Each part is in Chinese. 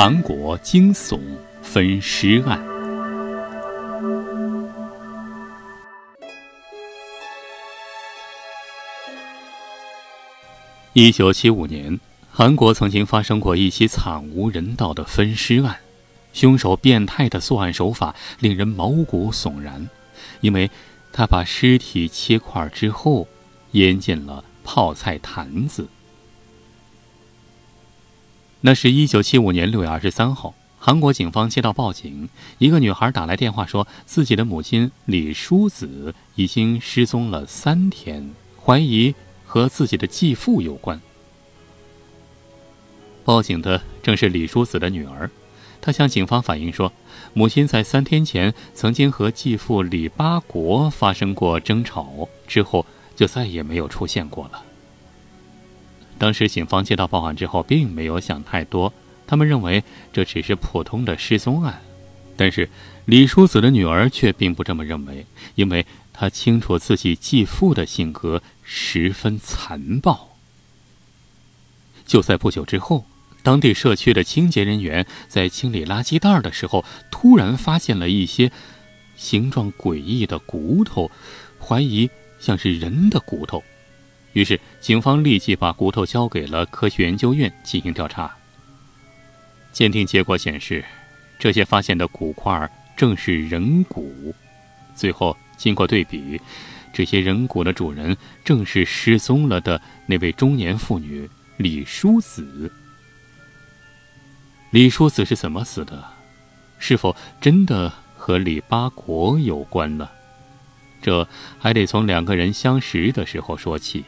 韩国惊悚分尸案。一九七五年，韩国曾经发生过一起惨无人道的分尸案，凶手变态的作案手法令人毛骨悚然，因为他把尸体切块之后腌进了泡菜坛子。那是一九七五年六月二十三号，韩国警方接到报警，一个女孩打来电话，说自己的母亲李淑子已经失踪了三天，怀疑和自己的继父有关。报警的正是李淑子的女儿，她向警方反映说，母亲在三天前曾经和继父李八国发生过争吵，之后就再也没有出现过了。当时警方接到报案之后，并没有想太多，他们认为这只是普通的失踪案。但是李叔子的女儿却并不这么认为，因为她清楚自己继父的性格十分残暴。就在不久之后，当地社区的清洁人员在清理垃圾袋的时候，突然发现了一些形状诡异的骨头，怀疑像是人的骨头。于是，警方立即把骨头交给了科学研究院进行调查。鉴定结果显示，这些发现的骨块正是人骨。最后，经过对比，这些人骨的主人正是失踪了的那位中年妇女李淑子。李淑子是怎么死的？是否真的和李八国有关呢？这还得从两个人相识的时候说起。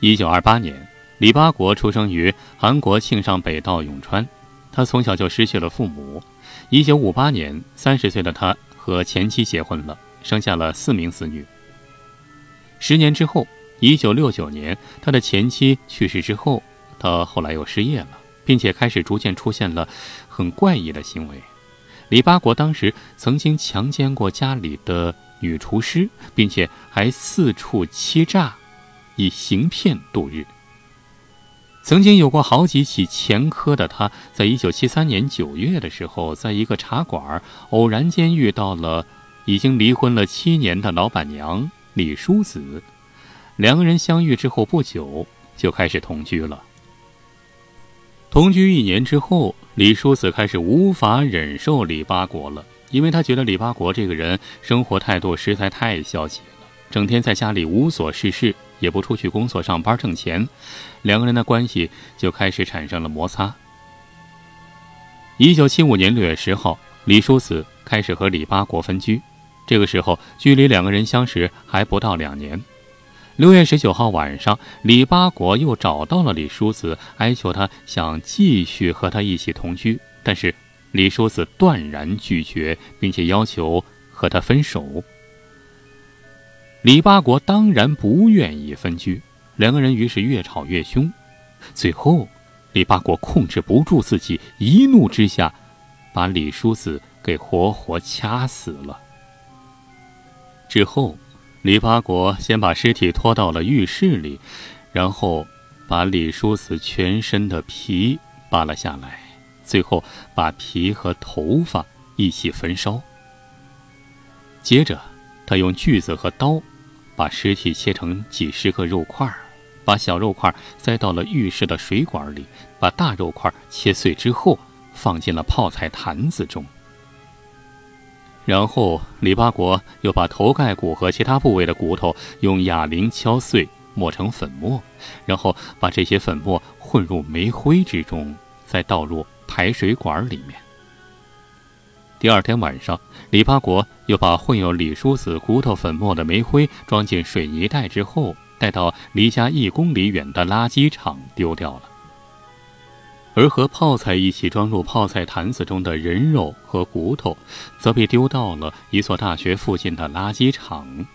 一九二八年，李八国出生于韩国庆尚北道永川，他从小就失去了父母。一九五八年，三十岁的他和前妻结婚了，生下了四名子女。十年之后，一九六九年，他的前妻去世之后，他后来又失业了，并且开始逐渐出现了很怪异的行为。李八国当时曾经强奸过家里的女厨师，并且还四处欺诈。以行骗度日。曾经有过好几起前科的他，在一九七三年九月的时候，在一个茶馆偶然间遇到了已经离婚了七年的老板娘李淑子。两个人相遇之后不久，就开始同居了。同居一年之后，李淑子开始无法忍受李八国了，因为她觉得李八国这个人生活态度实在太消极了，整天在家里无所事事。也不出去工作上班挣钱，两个人的关系就开始产生了摩擦。一九七五年六月十号，李叔子开始和李八国分居，这个时候距离两个人相识还不到两年。六月十九号晚上，李八国又找到了李叔子，哀求他想继续和他一起同居，但是李叔子断然拒绝，并且要求和他分手。李八国当然不愿意分居，两个人于是越吵越凶，最后，李八国控制不住自己，一怒之下，把李淑子给活活掐死了。之后，李八国先把尸体拖到了浴室里，然后把李淑子全身的皮扒了下来，最后把皮和头发一起焚烧。接着，他用锯子和刀。把尸体切成几十个肉块儿把小肉块塞到了浴室的水管里，把大肉块切碎之后放进了泡菜坛子中。然后李八国又把头盖骨和其他部位的骨头用哑铃敲碎，磨成粉末，然后把这些粉末混入煤灰之中，再倒入排水管里面。第二天晚上，李八国又把混有李叔子骨头粉末的煤灰装进水泥袋之后，带到离家一公里远的垃圾场丢掉了。而和泡菜一起装入泡菜坛子中的人肉和骨头，则被丢到了一所大学附近的垃圾场。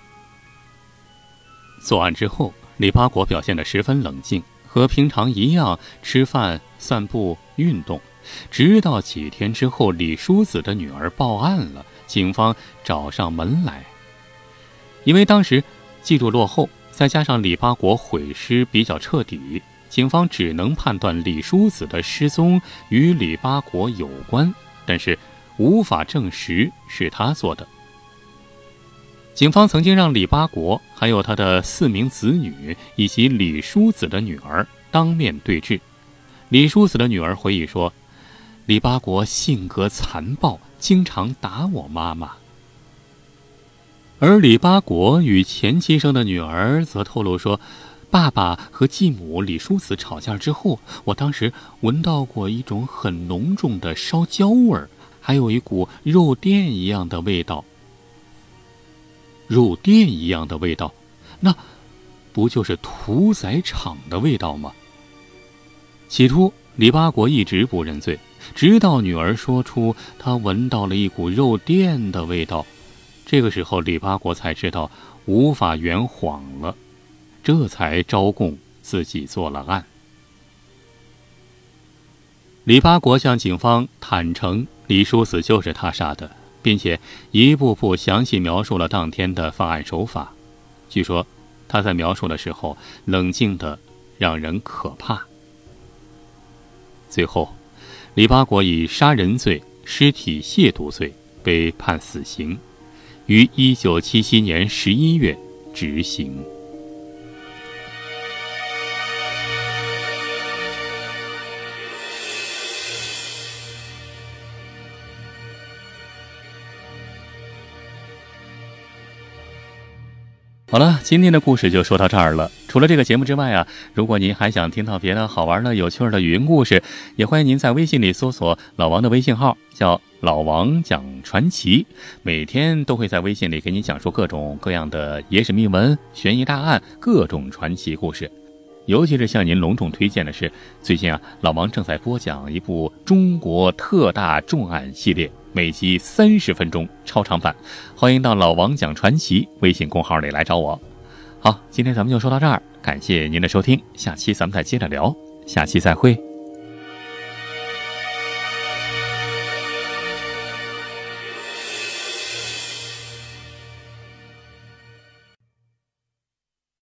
作案之后，李八国表现得十分冷静，和平常一样吃饭、散步、运动。直到几天之后，李叔子的女儿报案了，警方找上门来。因为当时记录落后，再加上李八国毁尸比较彻底，警方只能判断李叔子的失踪与李八国有关，但是无法证实是他做的。警方曾经让李八国、还有他的四名子女以及李叔子的女儿当面对质。李叔子的女儿回忆说：“李八国性格残暴，经常打我妈妈。”而李八国与前妻生的女儿则透露说。爸爸和继母李叔子吵架之后，我当时闻到过一种很浓重的烧焦味，还有一股肉垫一样的味道。肉垫一样的味道，那不就是屠宰场的味道吗？起初，李八国一直不认罪，直到女儿说出她闻到了一股肉垫的味道，这个时候，李八国才知道无法圆谎了。这才招供自己做了案。李八国向警方坦诚，李叔死就是他杀的，并且一步步详细描述了当天的犯案手法。据说他在描述的时候冷静的让人可怕。最后，李八国以杀人罪、尸体亵渎罪被判死刑，于一九七七年十一月执行。好了，今天的故事就说到这儿了。除了这个节目之外啊，如果您还想听到别的好玩的、有趣的语音故事，也欢迎您在微信里搜索老王的微信号，叫老王讲传奇，每天都会在微信里给你讲述各种各样的野史秘闻、悬疑大案、各种传奇故事。尤其是向您隆重推荐的是，最近啊，老王正在播讲一部中国特大重案系列。每集三十分钟超长版，欢迎到老王讲传奇微信公号里来找我。好，今天咱们就说到这儿，感谢您的收听，下期咱们再接着聊，下期再会。